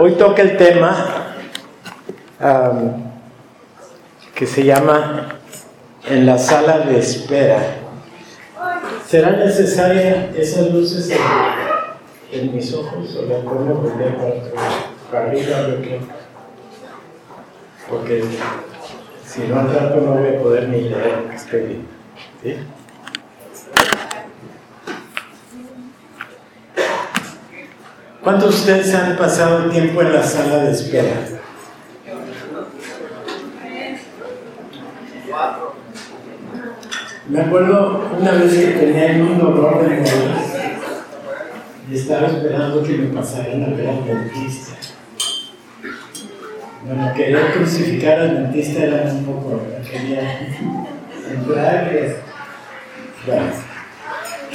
Hoy toca el tema que se llama En la sala de espera. ¿Serán necesarias esas luces en, mis ojos o las puedo volver para, para arriba? Porque si no al rato no voy a poder ni leer lo que estoy viendo. ¿sí? ¿Cuántos de ustedes han pasado tiempo en la sala de espera? Me acuerdo una vez que tenía un dolor de muelas y estaba esperando que me pasaran a ver al dentista. Bueno, quería crucificar al dentista era un poco, quería entrar y.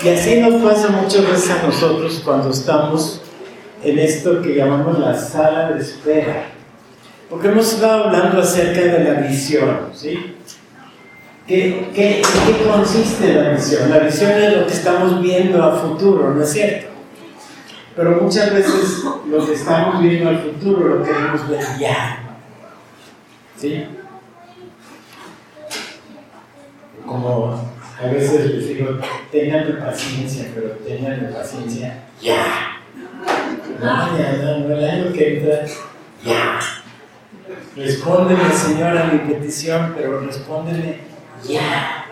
Y así nos pasa muchas veces a nosotros cuando estamos en esto que llamamos la sala de espera. Porque hemos estado hablando acerca de la visión, ¿sí? ¿Qué, qué, qué consiste la visión? La visión es lo que estamos viendo a futuro, ¿no es cierto? Pero muchas veces lo que estamos viendo al futuro lo queremos ver ya. ¿Sí? Como a veces les digo, tengan paciencia, pero tengan paciencia ya. Mañana, no el año que entra, ya. Respóndeme, Señor, a mi petición, pero respóndeme ya.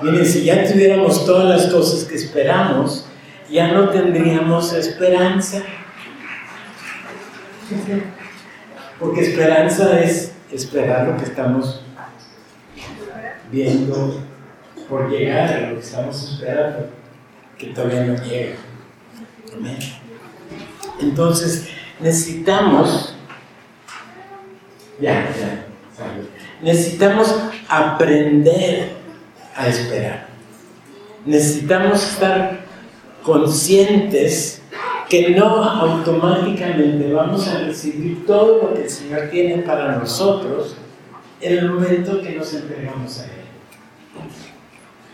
Miren, si ya tuviéramos todas las cosas que esperamos, ya no tendríamos esperanza. Porque esperanza es esperar lo que estamos viendo por llegar lo que estamos esperando, que todavía no llega. Entonces, necesitamos, ya, ya, necesitamos aprender a esperar. Necesitamos estar conscientes que no automáticamente vamos a recibir todo lo que el Señor tiene para nosotros en el momento que nos entregamos a Él.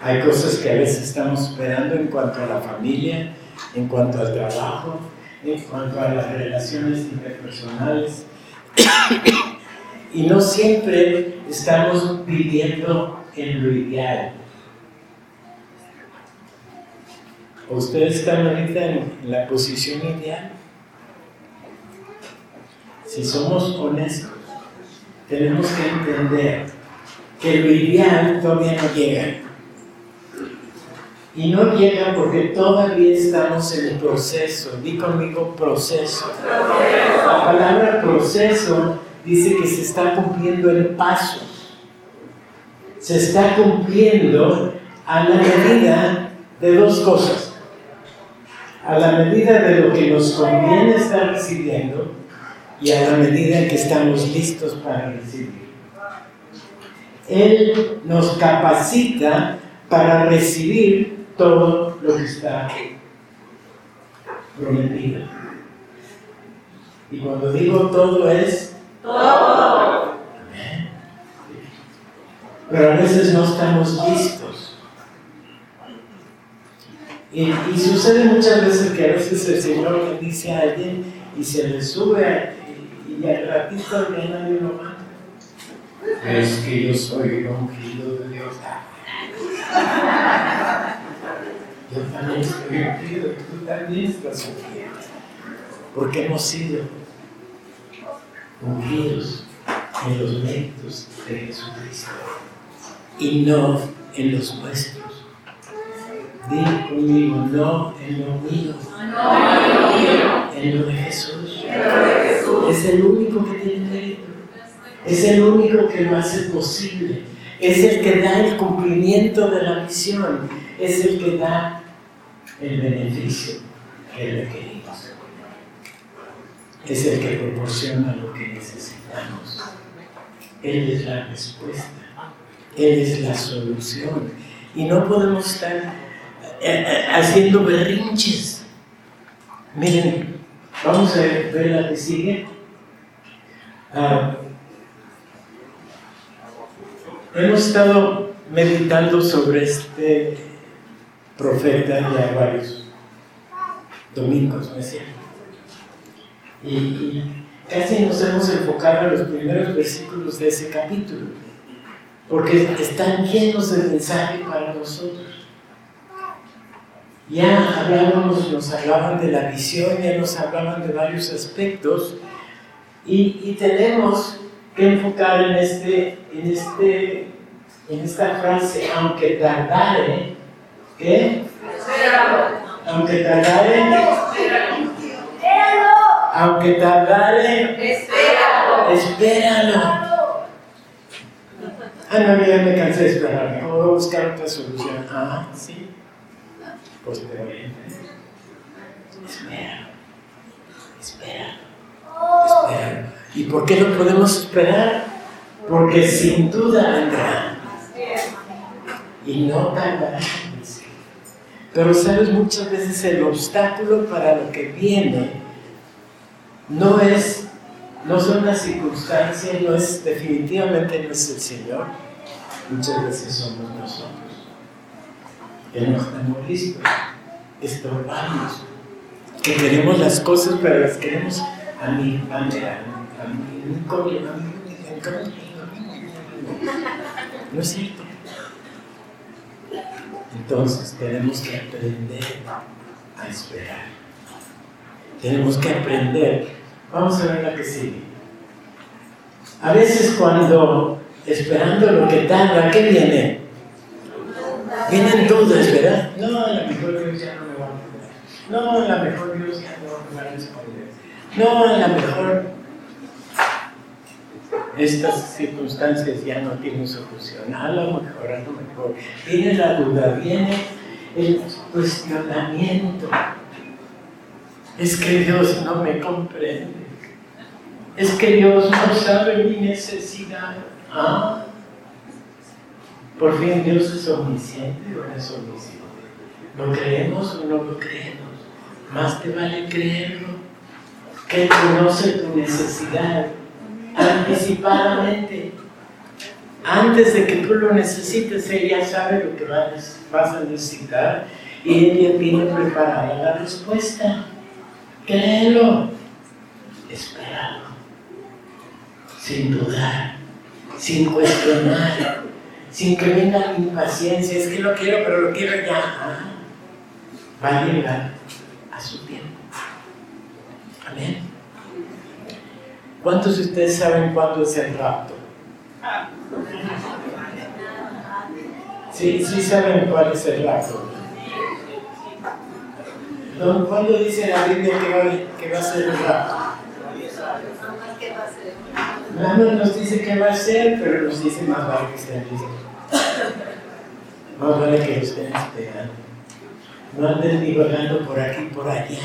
Hay cosas que a veces estamos esperando en cuanto a la familia, en cuanto al trabajo, en cuanto a las relaciones interpersonales. y no siempre estamos viviendo en lo ideal. ¿Ustedes están ahorita en la posición ideal? Si somos honestos, tenemos que entender que lo ideal todavía no llega. Y no llega porque todavía estamos en proceso. Di conmigo proceso. La palabra proceso dice que se está cumpliendo el paso. Se está cumpliendo a la medida de dos cosas. A la medida de lo que nos conviene estar recibiendo y a la medida que estamos listos para recibir. Él nos capacita para recibir todo lo que está prometido. Y cuando digo todo es todo. Pero a veces no estamos listos. Y, sucede muchas veces que a veces el Señor le dice a alguien y se le sube y, al ratito ya nadie lo manda. Es que yo soy el ungido de Dios. Porque hemos sido ungidos en los méritos de Jesucristo y no en los nuestros. Dile conmigo, no en lo mío, en lo de Jesús. Es el único que tiene mérito. Es el único que lo hace posible. Es el que da el cumplimiento de la misión. Es el que da el beneficio que requerimos. Es el que proporciona lo que necesitamos. Él es la respuesta. Él es la solución. Y no podemos estar haciendo berrinches. Miren, vamos a ver la que sigue. Uh, hemos estado meditando sobre este profeta ya varios domingos, ¿no es cierto? Y, casi nos hemos enfocado en los primeros versículos de ese capítulo, porque están llenos de mensaje para nosotros. Ya hablábamos, nos hablaban de la visión, ya nos hablaban de varios aspectos, y, tenemos que enfocar en, este, en, este, en esta frase, aunque tardare, ¿qué? Aunque tardare, aunque tardare, espéralo. Espéralo. Ah, no, ya me cansé de esperar. voy a buscar otra solución. Ah, sí. Pues bien. Espéralo. Espéralo. Espéralo. ¿Y por qué no podemos esperar? Porque sin duda vendrá. Y no tardará. Pero sabes, muchas veces el obstáculo para lo que viene no es, no son las circunstancias, no es, definitivamente no es el Señor, muchas veces somos nosotros. Que no estamos listos, estorbamos, que queremos las cosas, pero las queremos a mi manera, a mi, no es cierto. Entonces tenemos que aprender a esperar. Tenemos que aprender. Vamos a ver la que sigue. A veces cuando esperando lo que tarda, ¿qué viene? Vienen dudas, ¿verdad? No, a lo mejor Dios ya no me va a poner. No, a lo mejor Dios ya no me va a responder. No, a lo mejor estas circunstancias ya no tienen solución. A lo mejor, a lo mejor. Viene la duda, viene el cuestionamiento. Es que Dios no me comprende. Es que Dios no sabe mi necesidad. ¿Ah? Por fin Dios es omnisciente o es omnisciente. ¿Lo creemos o no lo creemos? Más te vale creerlo. Que conoce tu necesidad anticipadamente. Antes de que tú lo necesites, Él ya sabe lo que vas a necesitar y Él ya tiene preparada la respuesta. Créelo, espéralo, sin dudar, sin cuestionar, sin que venga la impaciencia. Es que lo quiero, pero lo quiero ya. Ah, va a llegar a su tiempo. Amén. ¿Cuántos de ustedes saben cuándo es el rapto? Sí, sí saben cuál es el rapto. ¿Cuándo dice la Biblia que va, que va a ser el rapto? No nos dice que va a ser, pero nos dice más vale que estén listos. Más vale que estén esperando. No anden divagando por aquí por allá.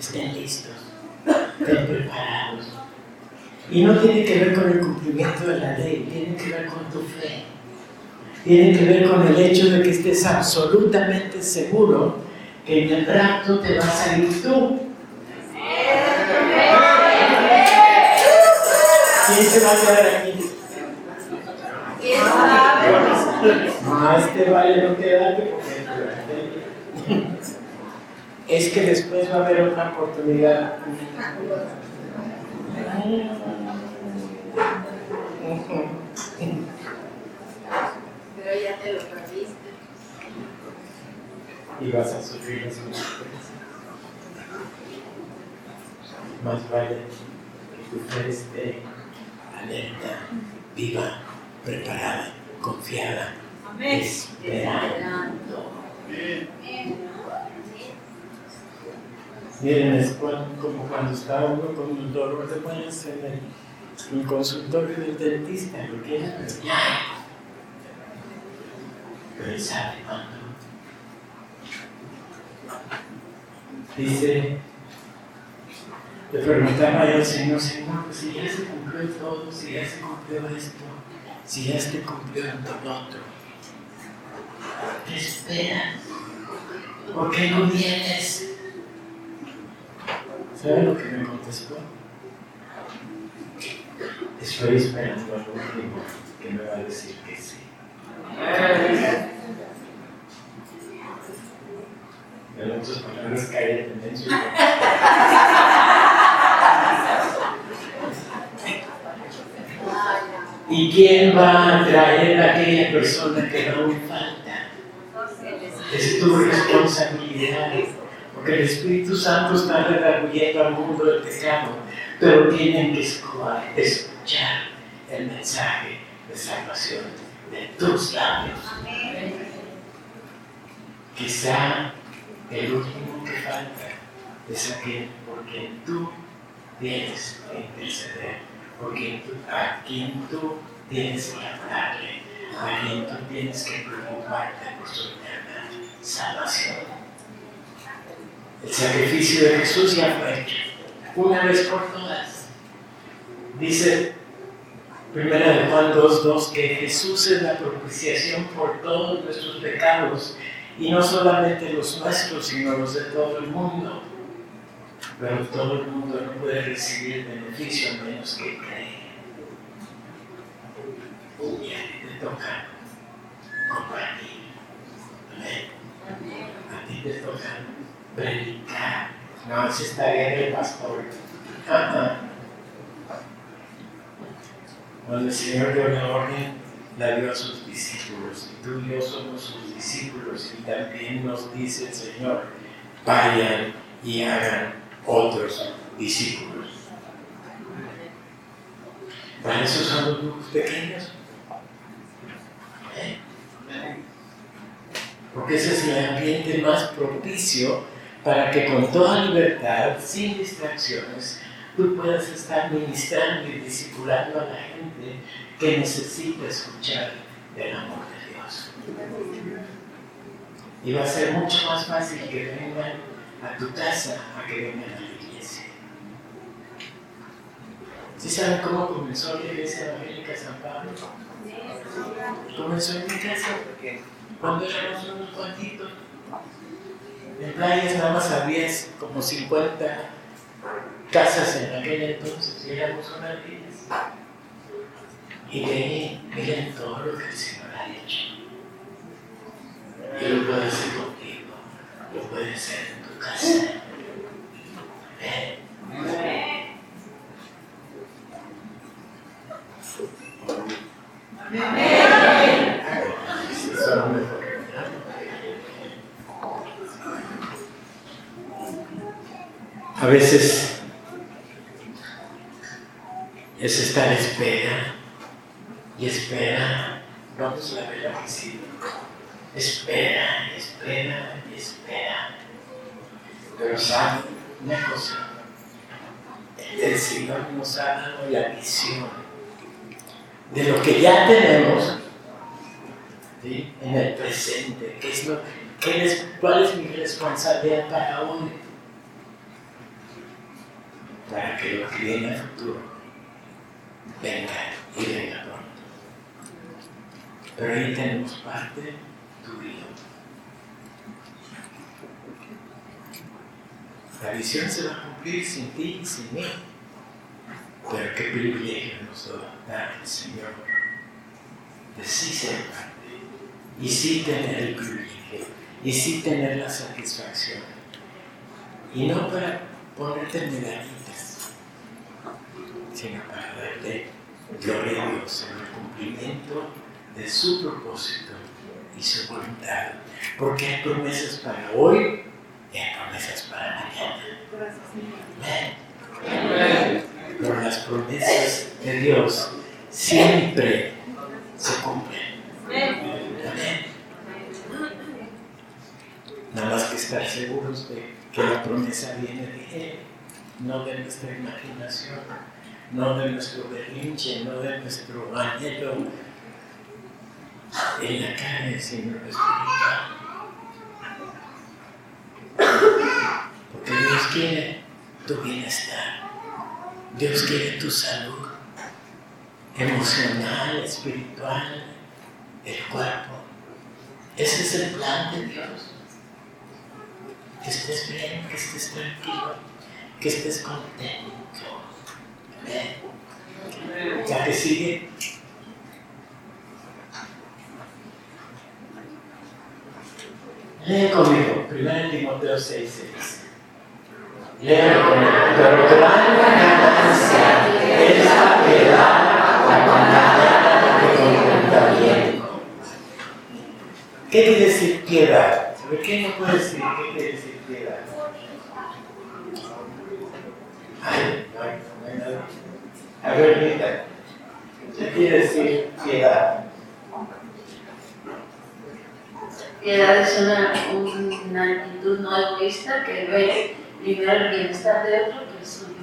Estén listos. Estén preparados. Y no tiene que ver con el cumplimiento de la ley, tiene que ver con tu fe. Tiene que ver con el hecho de que estés absolutamente seguro que en el rapto te va a salir tú. ¿Quién se va a quedar aquí? Más te vale no quedarte porque es que después va a haber otra oportunidad. Pero ya te lo perdiste y vas a sufrir las consecuencias. Más vale que tu fe esté alerta, viva, preparada, confiada, esperando. Miren, es como cuando está uno con un dolor de muelas en el, consultorio del dentista, lo quiere, pero ya. Pero sabe cuándo Dice, le preguntaba al Señor, Señor, pues si ya se cumplió todo, si ya se cumplió esto, si ya se cumplió todo otro, ¿qué esperas? ¿Por qué no vienes? ¿Sabe lo que me contestó? Estoy esperando al último que me va a decir que sí. En otras palabras, cae en el ¿Y quién va a traer a aquella persona que aún falta? Es tu responsabilidad. Porque el Espíritu Santo está redarguyendo al mundo del pecado. Pero tienen que escuchar el mensaje de salvación de tus labios. Quizá el último que falta es aquel por quien tú tienes que interceder, por a quien tú tienes que hablarle, a quien tú tienes que preocuparte por su eterna salvación. El sacrificio de Jesús ya fue hecho, una vez por todas. Dice Primera de Juan 2.2 que Jesús es la propiciación por todos nuestros pecados y no solamente los nuestros, sino los de todo el mundo. Pero todo el mundo no puede recibir beneficio a menos que cree. Y a ti te toca compartir. A ti te toca predicar. No, si está bien el pastor. Cuando el Señor dio la orden, la dio a sus discípulos. Y tú y yo somos sus discípulos. Y también nos dice el Señor, vayan y hagan otros discípulos. Para eso son los pequeños. ¿Eh? Porque ese es el ambiente más propicio para que con toda libertad, sin distracciones, tú puedas estar ministrando y discipulando a la gente que necesita escuchar del amor de Dios. Y va a ser mucho más fácil que vengan a tu casa a que vengan a la iglesia. ¿Sí saben cómo comenzó la iglesia evangélica San Pablo? Comenzó en mi casa porque cuando éramos unos cuantitos, en playas nada más había como 50 casas en aquel entonces y éramos una de ellas. Y de ahí, miren todo lo que el Señor ha hecho. Y lo puede hacer contigo, lo puede hacer en tu casa. ¿Eh? A veces es estar espera y espera. A ver la sí. Espera, espera espera. Pero sabe una cosa, el Señor nos ha dado la visión de lo que ya tenemos en el presente, ¿Qué es lo, qué es, cuál es mi responsabilidad para hoy, para que lo que viene a futuro venga y venga pronto. Pero ahí tenemos parte tuyo. La visión se va a cumplir sin ti y sin mí. Pero qué privilegio nos da el Señor de sí ser parte y sí tener el privilegio y sí tener la satisfacción. Y no para ponerte medallitas, sino para gloria a Dios en el cumplimiento de su propósito y su voluntad. Porque hay promesas para hoy y hay promesas para mañana. Amén. Pero las promesas de Dios siempre se cumplen. Nada más que estar seguros de que la promesa viene de Él, no de nuestra imaginación no de nuestro berrinche, no de nuestro anhelo en la carne, sino espiritual. Porque Dios quiere tu bienestar, Dios quiere tu salud emocional, espiritual, el cuerpo. Ese es el plan de Dios. Que estés bien, que estés tranquilo, que estés contento. La que sigue. Lee conmigo, 1 Timoteo 6.6 6. Lee conmigo, pero gran ganancia es la que da la que cuenta bien. ¿Qué quiere decir piedad? ¿Por qué no puede decir qué quiere decir piedad? Ay, ay. Piedad es una, una actitud no egoísta que ve primero el bienestar de otro que suyo.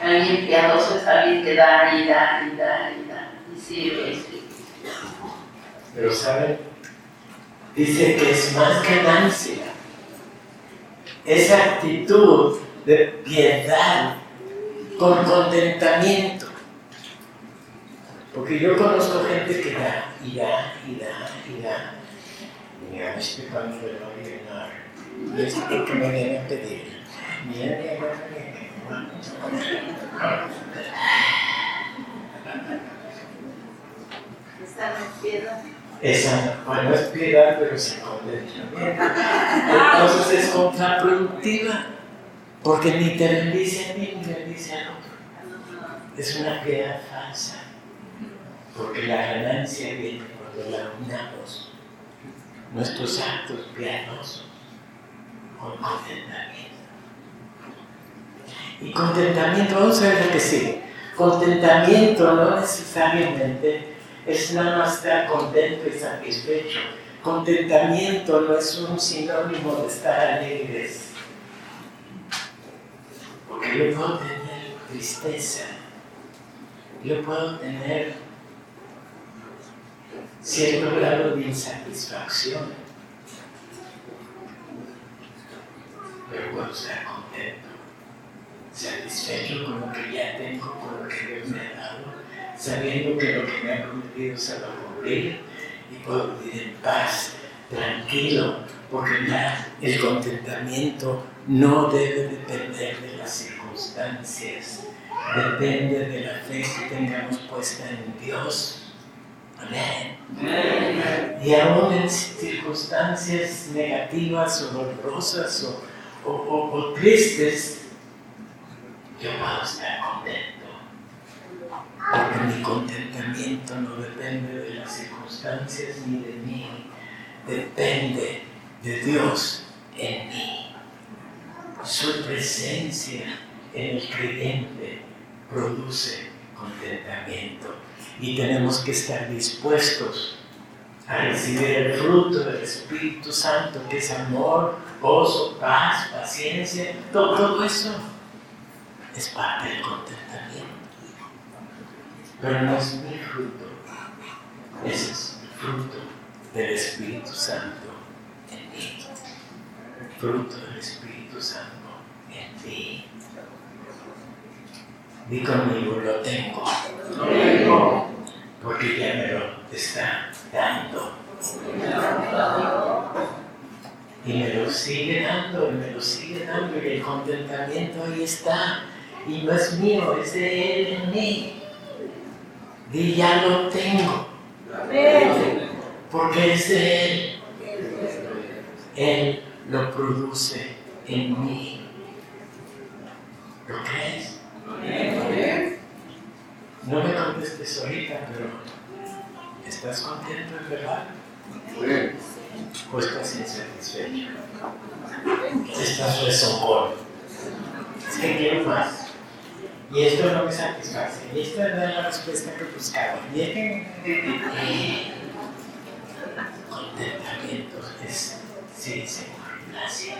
Alguien piadoso es alguien que da y da y da y da y sirve y sirve. Pero ¿saben? Dice que es más ganancia. Esa actitud de piedad con contentamiento. Porque yo conozco gente que da y da y da y da. Mira, este pan me lo voy a llenar. Y es que me viene a pedir. Mira, mira, no es piedad. Esa, bueno, es piedad, pero se contentamiento. Entonces es contraproductiva. Porque ni te bendice a mí ni bendice al otro. Es una piedad falsa. Porque la ganancia viene cuando la unamos nuestros actos piadosos con contentamiento. Y contentamiento, vamos a ver lo que sigue. Contentamiento no necesariamente es nada más estar contento y satisfecho. Contentamiento no es un sinónimo de estar alegres. Porque yo puedo tener tristeza, yo puedo tener cierto grado de insatisfacción, pero puedo estar contento, satisfecho con lo que ya tengo, con lo que Dios me ha sabiendo que lo que me ha prometido se va a cumplir y puedo vivir en paz, tranquilo, porque ya el contentamiento no debe depender de las circunstancias, depende de la fe que tengamos puesta en Dios. Amén. Y aún en circunstancias negativas o dolorosas o, o- o- o tristes, yo puedo estar contento. Porque mi contentamiento no depende de las circunstancias ni de mí, depende de Dios en mí. Su presencia en el creyente produce contentamiento y tenemos que estar dispuestos a recibir el fruto del Espíritu Santo, que es amor, gozo, paz, paciencia, todo, todo eso es parte del contentamiento. Pero no es mi fruto, ese es el fruto del Espíritu Santo en mí. Fruto del Espíritu Santo en ti. Di conmigo, lo tengo. Porque ya me lo está dando. Y me lo sigue dando, y me lo sigue dando, y el contentamiento ahí está. Y no es mío, es de Él en mí. Di, ya lo tengo. Porque es de Él. Él lo produce en mí. ¿Lo crees? No me contestes ahorita, pero ¿estás contento en verdad? ¿O estás insatisfecho? Estás rezongón. Es que quiero más. Y esto no me satisface. Y esta es la respuesta que buscaba. Y es que contentamiento es, sí, Señor, gracias.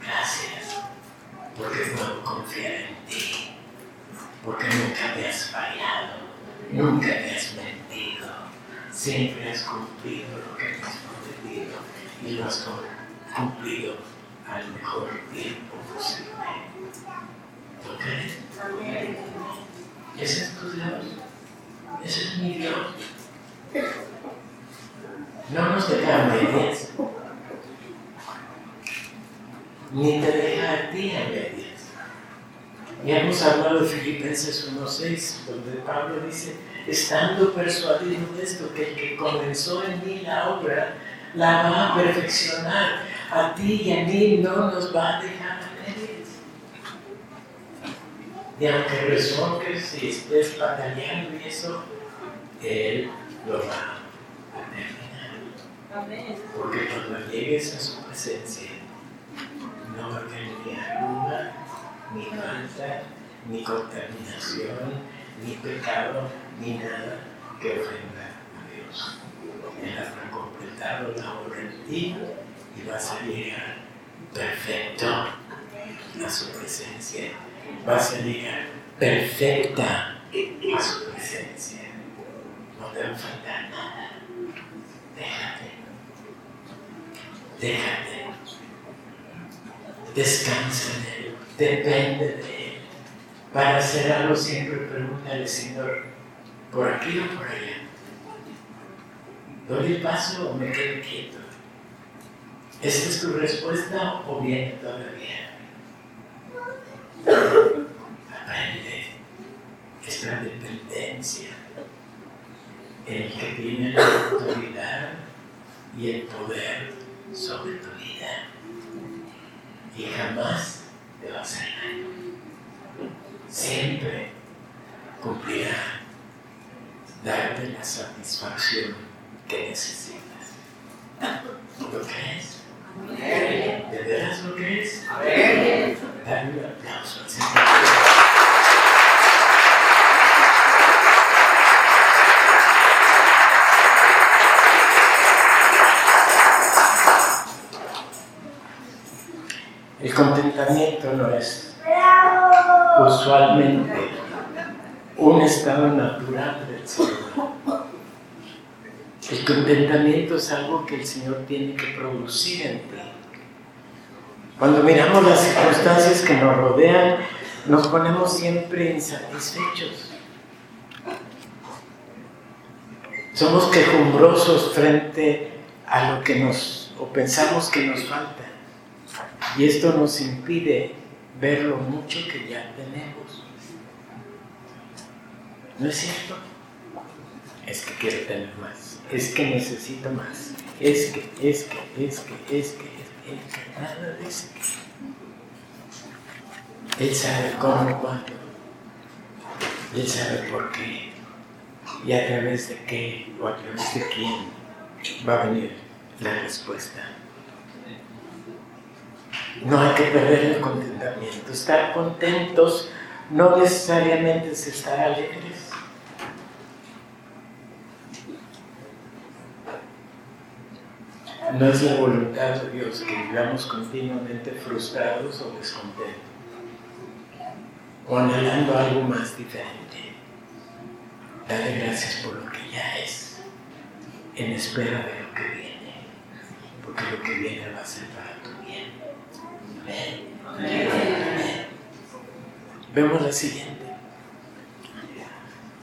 Gracias. Porque puedo confiar en ti. Porque nunca me has fallado. Nunca me has mentido. Siempre has cumplido lo que has prometido. Y lo has cumplido al mejor tiempo posible. ¿Lo crees? Ese es tu Dios. Ese es mi Dios. No nos deja medias. Ni te deja a ti a medias. Ya hemos hablado de Filipenses 1.6, donde Pablo dice, estando persuadido de esto, que el que comenzó en mí la obra, la va a perfeccionar. A ti y a mí no nos va a dejar a medias. Y aunque rezongues y estés batallando y eso, Él lo va a terminar. Porque cuando llegues a su presencia, no va a tener ni arruga, ni falta, ni contaminación, ni pecado, ni nada que ofenda a Dios. Él habrá completado la obra en ti y vas a llegar perfecto a su presencia. Vas a llegar perfecta a su presencia. No te va a faltar nada. Déjate. Déjate. Descansa en Él. Depende de Él. Para hacer algo siempre pregúntale, Señor, ¿por aquí o por allá? ¿Doy el paso o me quedo quieto? ¿Esta es tu respuesta o viene todavía? Aprende esta dependencia el que tiene la autoridad y el poder sobre tu vida. Y jamás te va a hacer daño. Siempre cumplirá darte la satisfacción que necesitas. ¿Lo crees? ¿De veras lo crees? Dale un aplauso al Señor. El contentamiento no es usualmente un estado natural del ser. El contentamiento es algo que el Señor tiene que producir en ti. Cuando miramos las circunstancias que nos rodean, nos ponemos siempre insatisfechos. Somos quejumbrosos frente a lo que nos o pensamos que nos falta. Y esto nos impide ver lo mucho que ya tenemos. ¿No es cierto? Es que quiero tener más, es que necesito más, es que, es que, es que, es que, es que, nada de eso. Él sabe cómo, cuándo, Él sabe por qué, y a través de qué, o a través de quién va a venir la respuesta. No hay que perder el contentamiento. Estar contentos no necesariamente es estar alegres. No es la voluntad de Dios que vivamos continuamente frustrados o descontentos o anhelando algo más diferente. Dale gracias por lo que ya es, en espera de lo que viene, porque lo que viene va a ser para tu bien. Amén. Amén. Vemos la siguiente.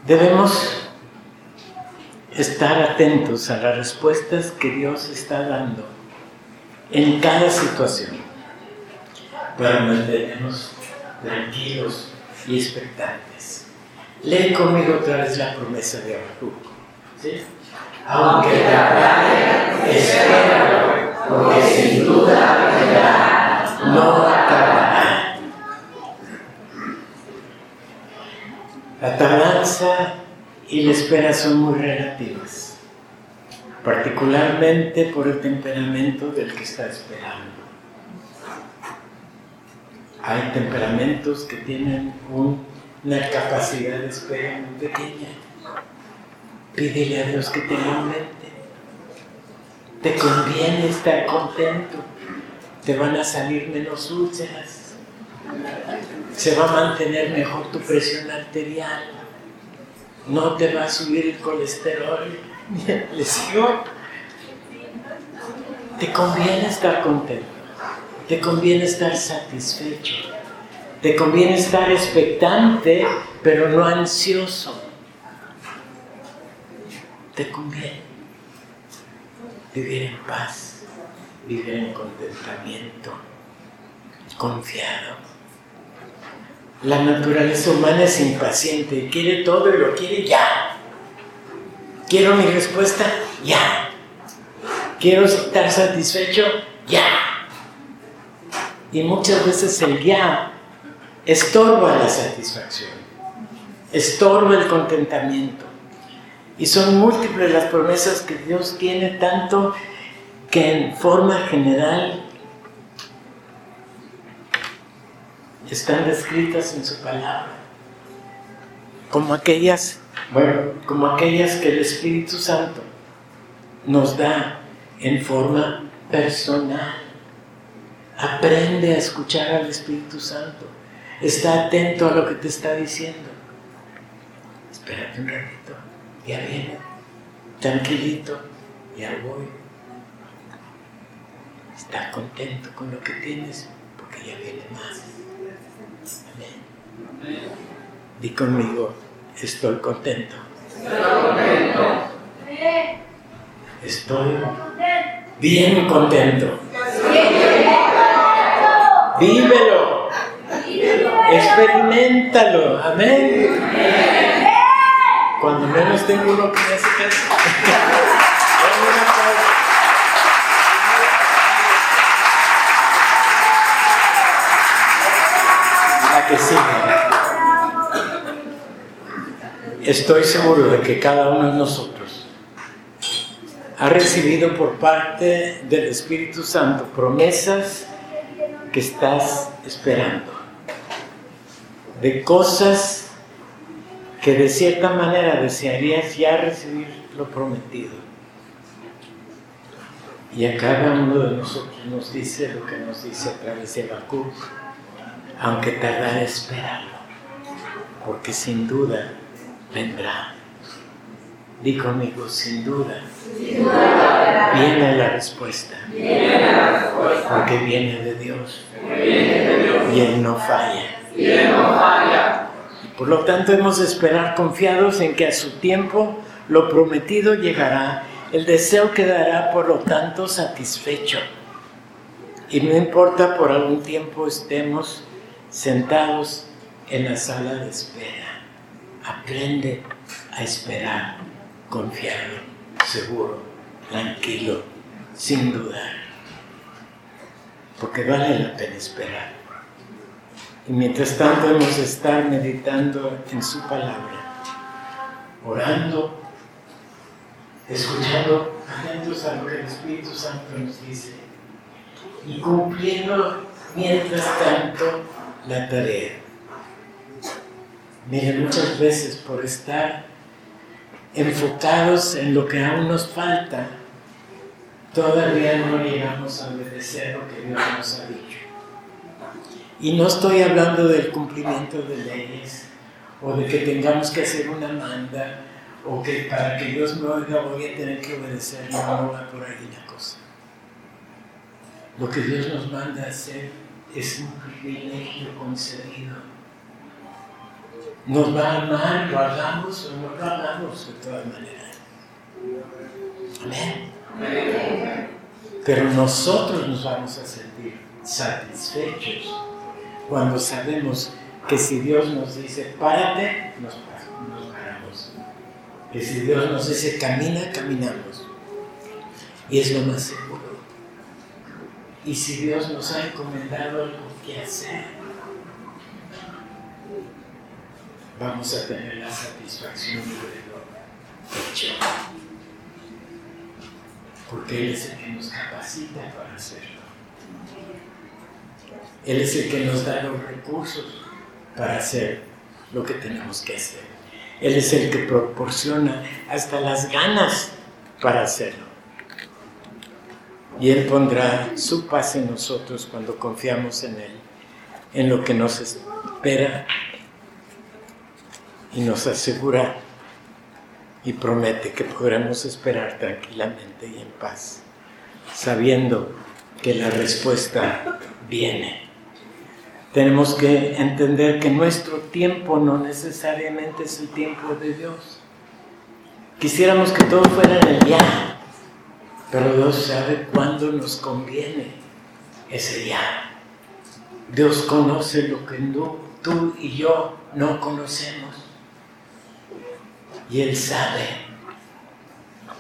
Debemos estar atentos a las respuestas que Dios está dando en cada situación para mantenernos tranquilos y expectantes. Lee conmigo otra vez la promesa de Habacuc. ¿sí? Aunque tarde, espéralo, porque sin duda vendrá, no acabará. La tardanza y la espera son muy relativas, particularmente por el temperamento del que está esperando. Hay temperamentos que tienen un- una capacidad de espera muy pequeña. Pídele a Dios que te aumente. Te conviene estar contento. Te van a salir menos úlceras. Se va a mantener mejor tu presión arterial. No te va a subir el colesterol. ¿Le sigo? Te conviene estar contento. Te conviene estar satisfecho. Te conviene estar expectante, pero no ansioso. Te conviene vivir en paz, vivir en contentamiento, confiado. La naturaleza humana es impaciente, quiere todo y lo quiere ya. Quiero mi respuesta ya. Quiero estar satisfecho ya. Y muchas veces el ya estorba la satisfacción, estorba el contentamiento. Y son múltiples las promesas que Dios tiene, tanto que en forma general están descritas en su palabra, como aquellas, bueno, como aquellas que el Espíritu Santo nos da en forma personal. Aprende a escuchar al Espíritu Santo. Está atento a lo que te está diciendo. Espérate un ratito, ya viene. Tranquilito, ya voy. Está contento con lo que tienes porque ya viene más. Amén. Di conmigo, estoy contento. Estoy contento. Estoy bien contento. Vívelo. Experimentalo. Amén. Cuando menos tengo uno que me hace caso. Estoy seguro de que cada uno de nosotros ha recibido por parte del Espíritu Santo promesas que estás esperando, de cosas que de cierta manera desearías ya recibir lo prometido. Y a cada uno de nosotros nos dice lo que nos dice a través de Habacuc, aunque tardara esperarlo, porque sin duda vendrá. Di conmigo, sin duda, viene, la respuesta, porque viene de Dios, y Él no falla. Y por lo tanto hemos de esperar confiados en que a su tiempo lo prometido llegará, el deseo quedará por lo tanto satisfecho. Y no importa por algún tiempo estemos sentados en la sala de espera. Aprende a esperar, confiado, seguro, tranquilo, sin dudar. Porque vale la pena esperar. Y mientras tanto hemos de estar meditando en su palabra, orando, escuchando, atentos a lo que el Espíritu Santo nos dice y cumpliendo mientras tanto la tarea. Miren, muchas veces por estar enfocados en lo que aún nos falta, todavía no llegamos a obedecer lo que Dios nos ha dicho. Y no estoy hablando del cumplimiento de leyes o de que tengamos que hacer una manda o que para que Dios me oiga voy a tener que obedecer, no, no va por ahí la cosa. Lo que Dios nos manda hacer es un privilegio concedido nos va a amar, lo hagamos o no lo hagamos de todas maneras. Amén. Pero nosotros nos vamos a sentir satisfechos cuando sabemos que si Dios nos dice párate, nos, paramos. Que si Dios nos dice camina, caminamos. Y es lo más seguro. Y si Dios nos ha encomendado algo que hacer, vamos a tener la satisfacción de lo hecho. Porque Él es el que nos capacita para hacerlo. Él es el que nos da los recursos para hacer lo que tenemos que hacer. Él es el que proporciona hasta las ganas para hacerlo. Y Él pondrá su paz en nosotros cuando confiamos en Él, en lo que nos espera y nos asegura y promete que podremos esperar tranquilamente y en paz, sabiendo que la respuesta viene. Tenemos que entender que nuestro tiempo no necesariamente es el tiempo de Dios. Quisiéramos que todo fuera en el día, pero Dios sabe cuándo nos conviene ese día. Dios conoce lo que tú y yo no conocemos. Y Él sabe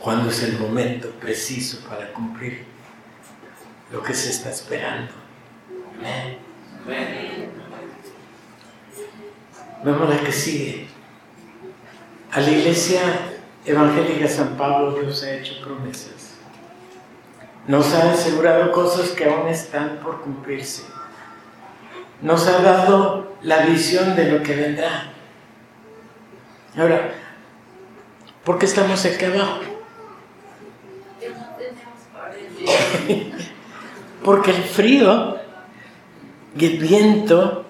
cuándo es el momento preciso para cumplir lo que se está esperando. Amén. Vemos la que sigue. A la iglesia evangélica San Pablo Dios ha hecho promesas. Nos ha asegurado cosas que aún están por cumplirse. nos ha dado la visión de lo que vendrá. Ahora, ¿por qué estamos aquí abajo? Porque el frío y el viento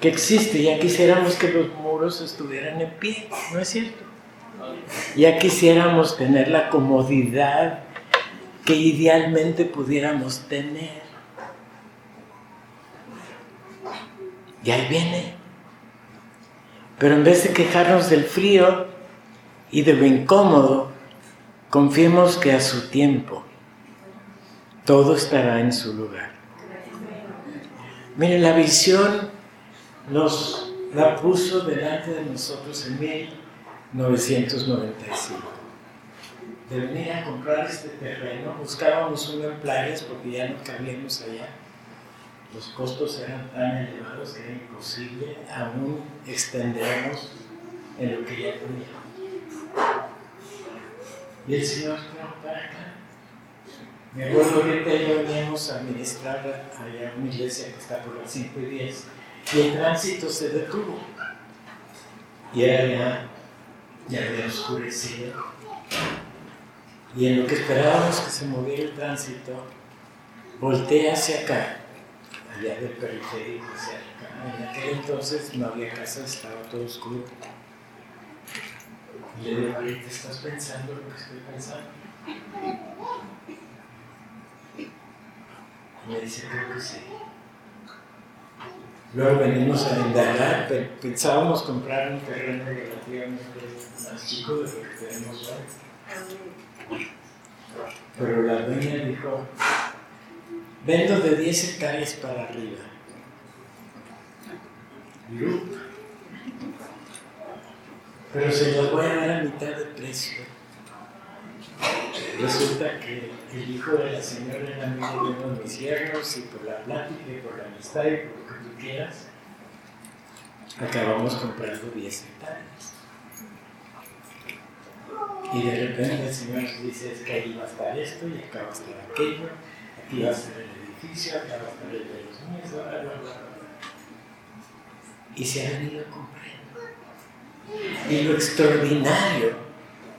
que existe, ya quisiéramos que los muros estuvieran en pie, ¿no es cierto? Ya quisiéramos tener la comodidad que idealmente pudiéramos tener. Y ahí viene. Pero en vez de quejarnos del frío y de lo incómodo, confiemos que a su tiempo todo estará en su lugar. Miren, la visión nos la puso delante de nosotros en 1995. De venir a comprar este terreno, buscábamos uno en playas porque ya no cabíamos allá. Los costos eran tan elevados que era imposible aún extendernos en lo que ya teníamos. Y el Señor no para acá. Me acuerdo que ahorita veníamos a ministrar allá una iglesia que está por las 5 y 10 y el tránsito se detuvo. Y era ya, ya había oscurecido. Y en lo que esperábamos que se moviera el tránsito, volteé hacia acá, allá del periférico hacia acá. En aquel entonces no había casa, estaba todo oscuro. Y le digo, ¿ahorita estás pensando lo que estoy pensando? Y me dice, creo que sí. Luego venimos a indagar, pensábamos comprar un terreno relativamente más chico de lo que tenemos hoy. Pero la dueña dijo, vendo de 10 hectáreas para arriba. Pero se los voy a dar a mitad de precio. Resulta que el hijo de la señora era amigo de uno de mis yernos y por la plática y por la amistad y por quieras, acabamos comprando 10 hectáreas. Y de repente el Señor dice es que ahí va a estar esto y acá va a estar aquello, aquí va a estar el edificio, acá va a estar el de los niños, bla, bla, bla, Y se han ido comprando. Y lo extraordinario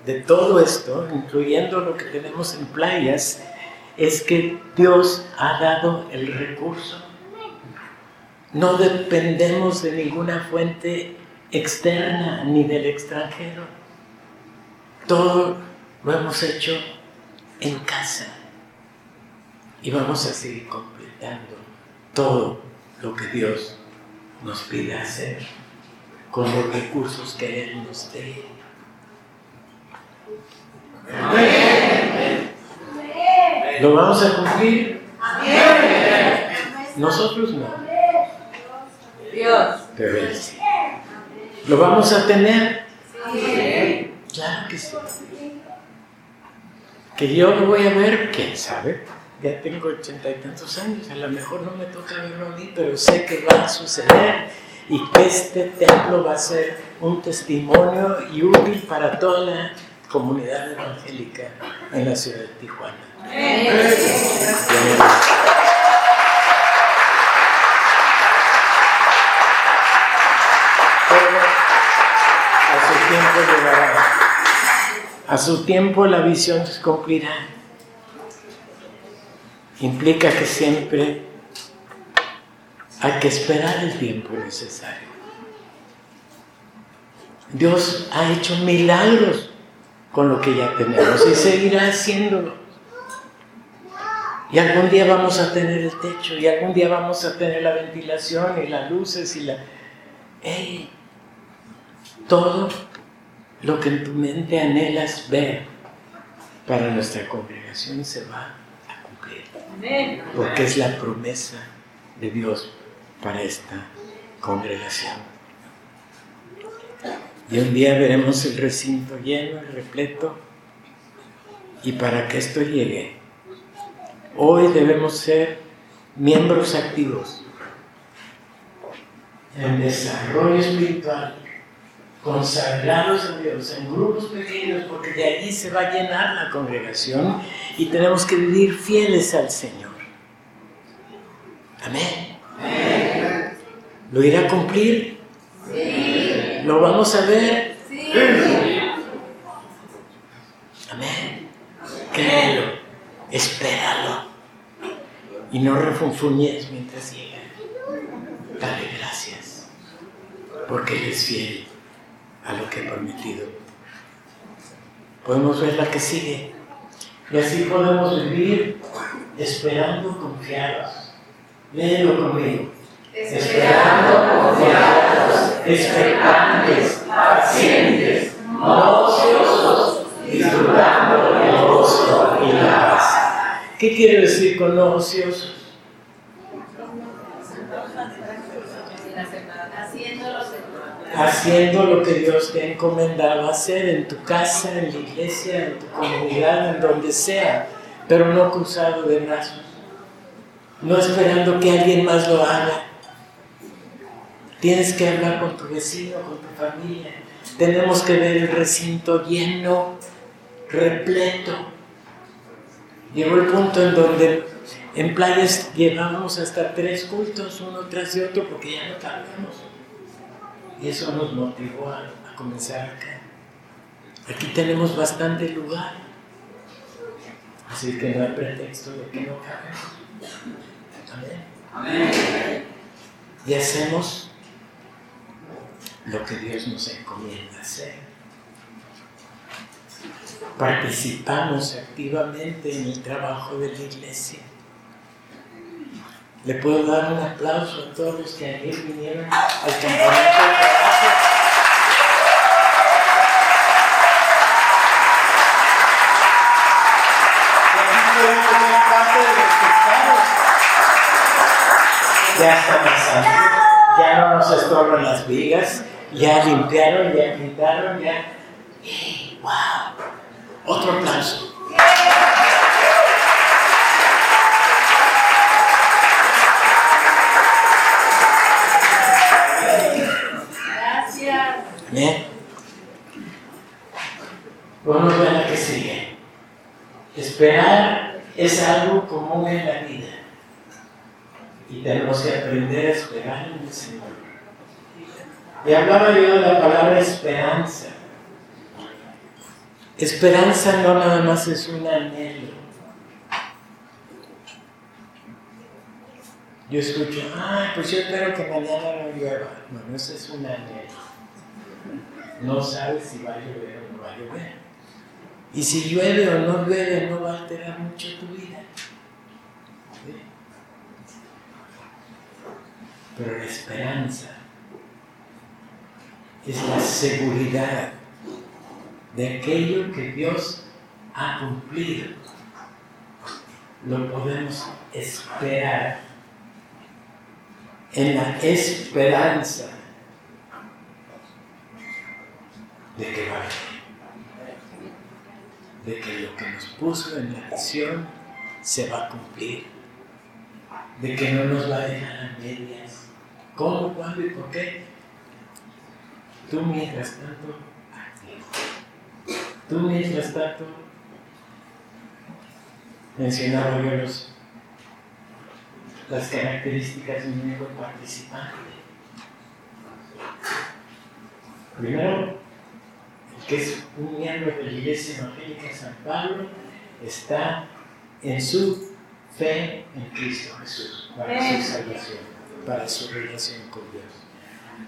de todo esto, incluyendo lo que tenemos en playas, es que Dios ha dado el recurso no dependemos de ninguna fuente externa ni del extranjero. Todo lo hemos hecho en casa y vamos a seguir completando todo lo que Dios nos pide hacer con los recursos que Él nos dé. ¿Lo vamos a cumplir? Nosotros no. Dios. ¿Lo vamos a tener? Claro que sí. Que yo lo voy a ver, quién sabe. Ya tengo ochenta y tantos años, a lo mejor no me toca verlo a mí, pero sé que va a suceder y que este templo va a ser un testimonio y útil para toda la comunidad evangélica en la ciudad de Tijuana. A su tiempo la visión se cumplirá. Implica que siempre hay que esperar el tiempo necesario. Dios ha hecho milagros con lo que ya tenemos y seguirá haciéndolo. Y algún día vamos a tener el techo y algún día vamos a tener la ventilación y las luces y la... ¡Ey! Todo lo que en tu mente anhelas ver para nuestra congregación se va a cumplir. Porque es la promesa de Dios para esta congregación. Y un día veremos el recinto lleno y repleto. Y para que esto llegue, hoy debemos ser miembros activos en desarrollo espiritual consagrados a Dios en grupos pequeños, porque de allí se va a llenar la congregación y tenemos que vivir fieles al Señor. Amén. ¿Lo irá a cumplir? ¿Lo vamos a ver? Amén. Créelo, espéralo y no refunfuñes mientras llega. Dale gracias, porque Él es fiel a lo que ha prometido. Podemos ver la que sigue. Y así podemos vivir esperando confiados. Léelo conmigo. Esperando confiados, expectantes, pacientes, no ociosos, disfrutando del gozo y la paz. ¿Qué quiere decir con no ociosos? Haciendo lo que Dios te ha encomendado hacer en tu casa, en la iglesia, en tu comunidad, en donde sea, pero no cruzado de brazos, no esperando que alguien más lo haga. Tienes que hablar con tu vecino, con tu familia. Tenemos que ver el recinto lleno, repleto. Llegó el punto en donde en playas llevábamos hasta tres cultos, uno tras de otro, porque ya no cabíamos. Y eso nos motivó a, comenzar acá. Aquí tenemos bastante lugar. Así que no hay pretexto de que no cabemos. Amén. Y hacemos lo que Dios nos encomienda hacer. Participamos activamente en el trabajo de la iglesia. Le puedo dar un aplauso a todos los que ayer vinieron al campamento de pescados. Ya está pasando, ya no nos estorban las vigas, ya limpiaron, ya pintaron, ya. ¡Ey, ¡Wow! Otro aplauso. Vamos a ver la que sigue. Esperar es algo común en la vida. Y tenemos que aprender a esperar en el Señor. Y hablaba yo de la palabra esperanza. Esperanza no nada más es un anhelo. Yo escucho, ah, pues yo espero que mañana no llueva. Bueno, eso es un anhelo. No sabes si va a llover o no va a llover. Y si llueve o no llueve, no va a alterar mucho tu vida. Pero la esperanza es la seguridad de aquello que Dios ha cumplido. Lo podemos esperar en la esperanza de que va a venir, de que lo que nos puso en la visión se va a cumplir, de que no nos va a dejar a medias. ¿Cómo, cuándo y por qué? Tú mientras tanto, activo. Tú mientras tanto, mencionaba yo los, las características de un miembro participante. Primero, que es un miembro de la Iglesia Evangélica de San Pablo está en su fe en Cristo Jesús para su salvación, para su relación con Dios.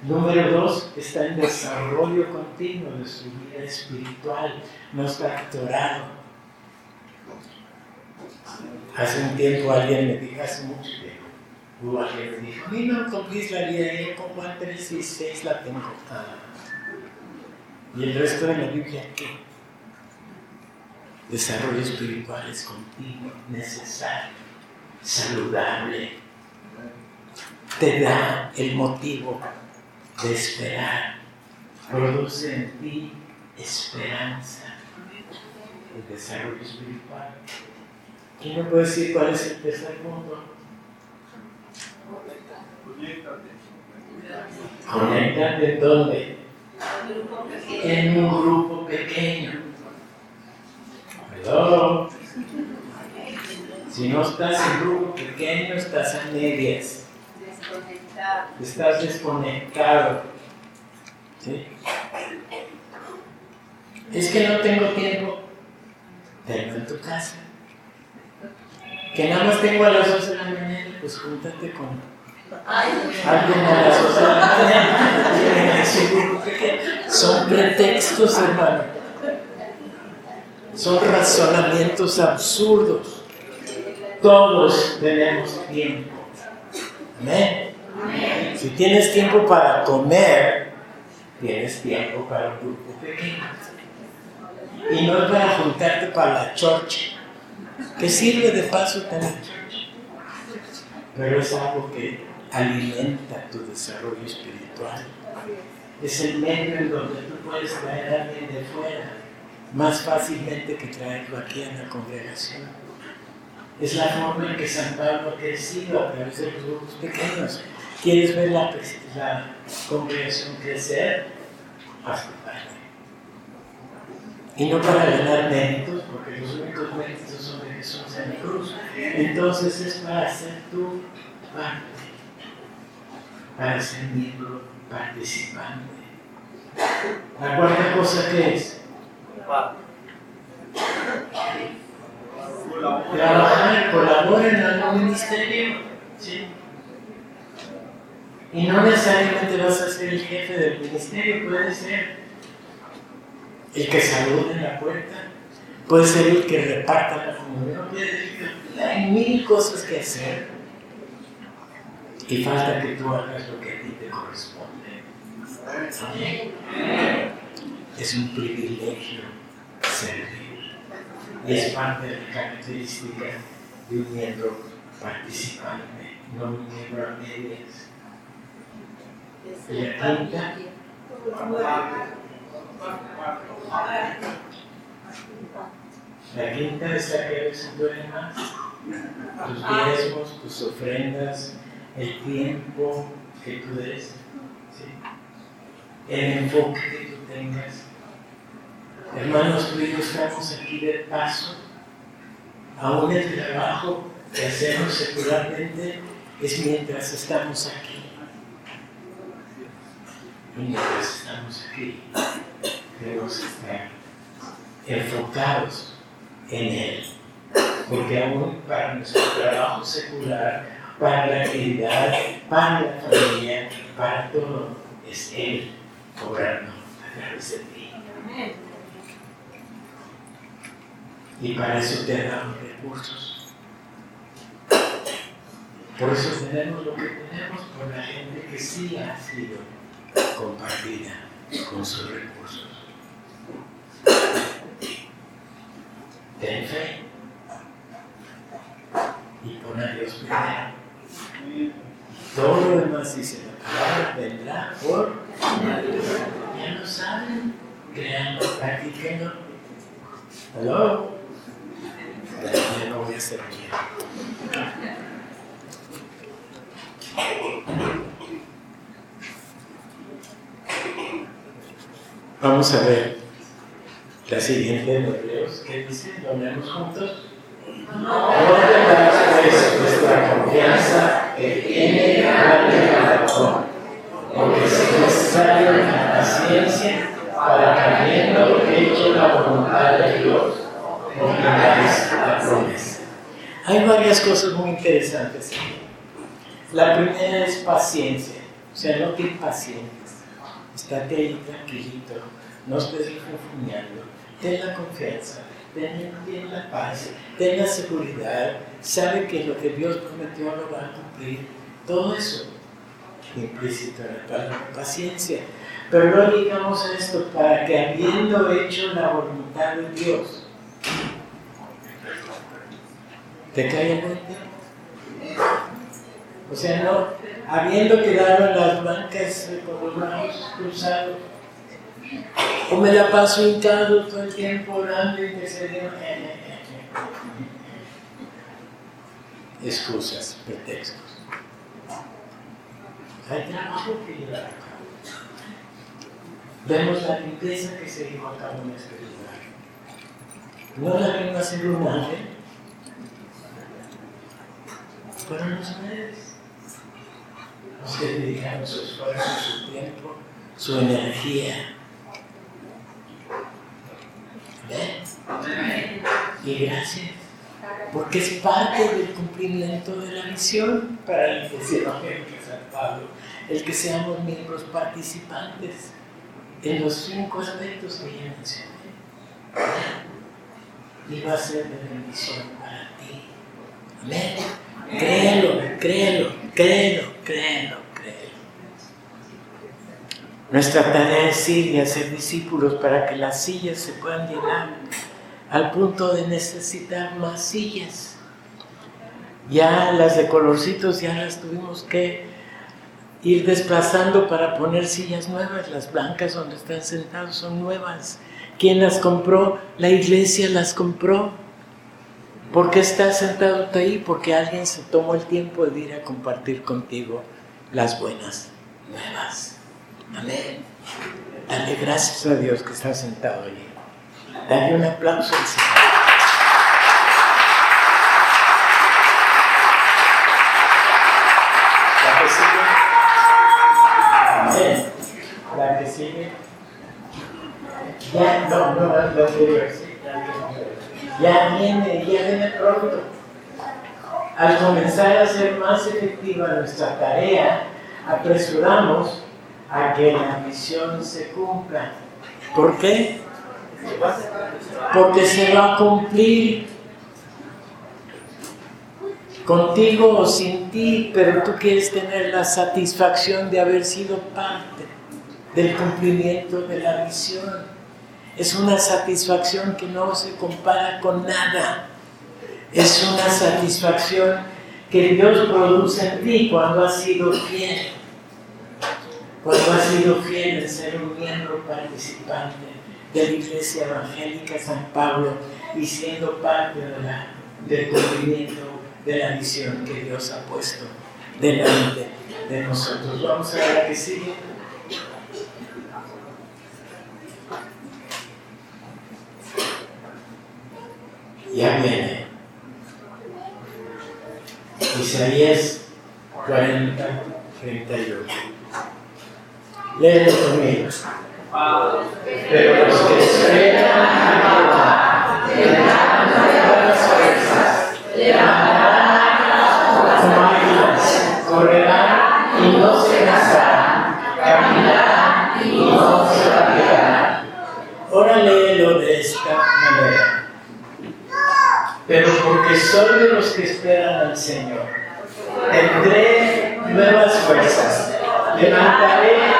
Número dos, está en desarrollo continuo de su vida espiritual, no está actorado. Hace un tiempo alguien me dijo, hace mucho tiempo, hubo alguien me dijo, a mí no cumplís la vida, yo con Juan 3 y 6 la tengo. Ah. ¿Y el resto de la Biblia qué? Desarrollo espiritual es continuo, necesario, saludable. Te da el motivo de esperar. Produce en ti esperanza. El desarrollo espiritual. ¿Quién me puede decir cuál es el tercer punto? Conéctate dónde? En un grupo pequeño. Si no estás en grupo pequeño, estás a medias. desconectado. Estás desconectado. ¿Sí? Es que no tengo tiempo. Tengo en tu casa. Que nada más tengo a las 12 de la mañana, pues júntate con alguien a las 12 de la mañana. Son pretextos, hermano. Son razonamientos absurdos. Todos tenemos tiempo. Amén. Si tienes tiempo para comer, tienes tiempo para un grupo pequeño. Y no es para juntarte para la chorcha, que sirve de paso también. Pero es algo que alimenta tu desarrollo espiritual. Es el medio en donde tú puedes traer a alguien de fuera más fácilmente que traerlo aquí en la congregación. Es la forma en que San Pablo ha crecido a través de los grupos pequeños. ¿Quieres ver la, la congregación crecer? Haz tu parte. Y no para ganar méritos, porque los únicos méritos son de Jesús en la cruz. Entonces es para hacer tu parte, para ser miembro participante. La cuarta cosa que es trabajar, colaborar en algún ministerio. ¿sí? Y no necesariamente vas a ser el jefe del ministerio, puede ser el que salude en la puerta, puede ser el que reparta la comunión, hay mil cosas que hacer y falta que tú hagas lo que a ti te corresponde. Es un privilegio servir y es parte de la característica de un miembro participante, no un miembro a medias. Y la quinta, la quinta es la que duele más. Tus diezmos, tus ofrendas, el tiempo que tú des, el enfoque que tú tengas. Hermanos, tú y yo estamos aquí de paso. Aún el trabajo que hacemos secularmente es mientras estamos aquí. Mientras estamos aquí, debemos estar enfocados en Él. Porque aún para nuestro trabajo secular, para la actividad, para la familia, para todo, es Él obrando a través de ti. Y para eso te damos recursos. Por eso tenemos lo que tenemos por la gente que sí ha sido compartida con sus recursos. Ten fe y pon a Dios primero. Todo lo demás dice la palabra vendrá por ya lo saben, creando, practiquenlo. ¿Aló? Ya no voy a miedo. Vamos a ver la siguiente de. ¿Qué dice? ¿Lo leemos juntos? No tendrás pues nuestra confianza que tiene grande porque es necesario la paciencia para que habiendo hecho la voluntad de Dios, completáis la promesa. Hay varias cosas muy interesantes. La primera es paciencia, o sea, no te impacientes. Estate ahí tranquilito, no estés refunfuñando, ten la confianza, ten, ten, la paz, ten la seguridad, sabe que lo que Dios prometió lo va a cumplir. Todo eso implícito en la palabra paciencia. Pero no digamos esto para que habiendo hecho la voluntad de Dios, ¿te cae el 20? O sea, no, habiendo quedado las bancas con los brazos cruzados, o me la paso hincado todo el tiempo orando y intercediendo. Excusas, pretextos. Hay trabajo que llevar a cabo. Vemos la limpieza que se llevó a cabo en este lugar. No la vino a hacer un ángel, fueron los que dedicaron su esfuerzo, su tiempo, su energía. Y gracias, porque es parte del cumplimiento de la misión para el que San Pablo, el que seamos miembros participantes en los cinco aspectos que ya mencioné. Y va a ser de bendición para ti. Amén. Créelo, créelo, créelo, créelo. Nuestra tarea es ir y hacer discípulos para que las sillas se puedan llenar al punto de necesitar más sillas. Ya las de colorcitos ya las tuvimos que ir desplazando para poner sillas nuevas. Las blancas donde están sentados son nuevas. ¿Quién las compró? La iglesia las compró. ¿Por qué estás sentado ahí? Porque alguien se tomó el tiempo de ir a compartir contigo las buenas nuevas. Amén. Dale gracias a Dios que está sentado allí. Dale un aplauso al Señor. La que sigue. Amén. La que sigue. Ya, no, no, no, no, ya viene, ya viene pronto. Al comenzar a ser más efectiva nuestra tarea, apresuramos a que la misión se cumpla. ¿Por qué? Porque se va a cumplir contigo o sin ti, pero tú quieres tener la satisfacción de haber sido parte del cumplimiento de la misión. Es una satisfacción que no se compara con nada. Es una satisfacción que Dios produce en ti cuando has sido fiel. Cuando has sido fiel en ser un miembro participante de la Iglesia Evangélica San Pablo y siendo parte del cumplimiento de la misión que Dios ha puesto delante de nosotros. Vamos a ver la que sigue. ya viene. Isaías Léelo conmigo. Pero los que esperan a Jehová tendrán nuevas fuerzas, levantarán como águilas, correrán y no se cansarán, caminarán y no se fatigarán. Ahora léelo de esta manera pero porque soy de los que esperan al Señor. Tendré nuevas fuerzas, levantaré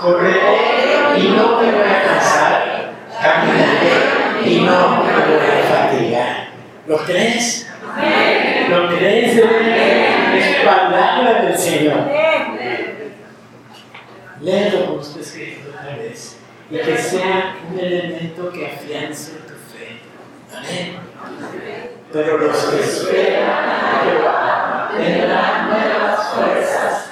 correré y no me voy a cansar, caminaré y no me voy a fatigar. ¿Lo crees? ¿Lo crees? Es palabra del Señor. Léelo como está escrito otra vez y que sea un elemento que afiance Amén. Pero los que esperan a Jehová nuevas fuerzas,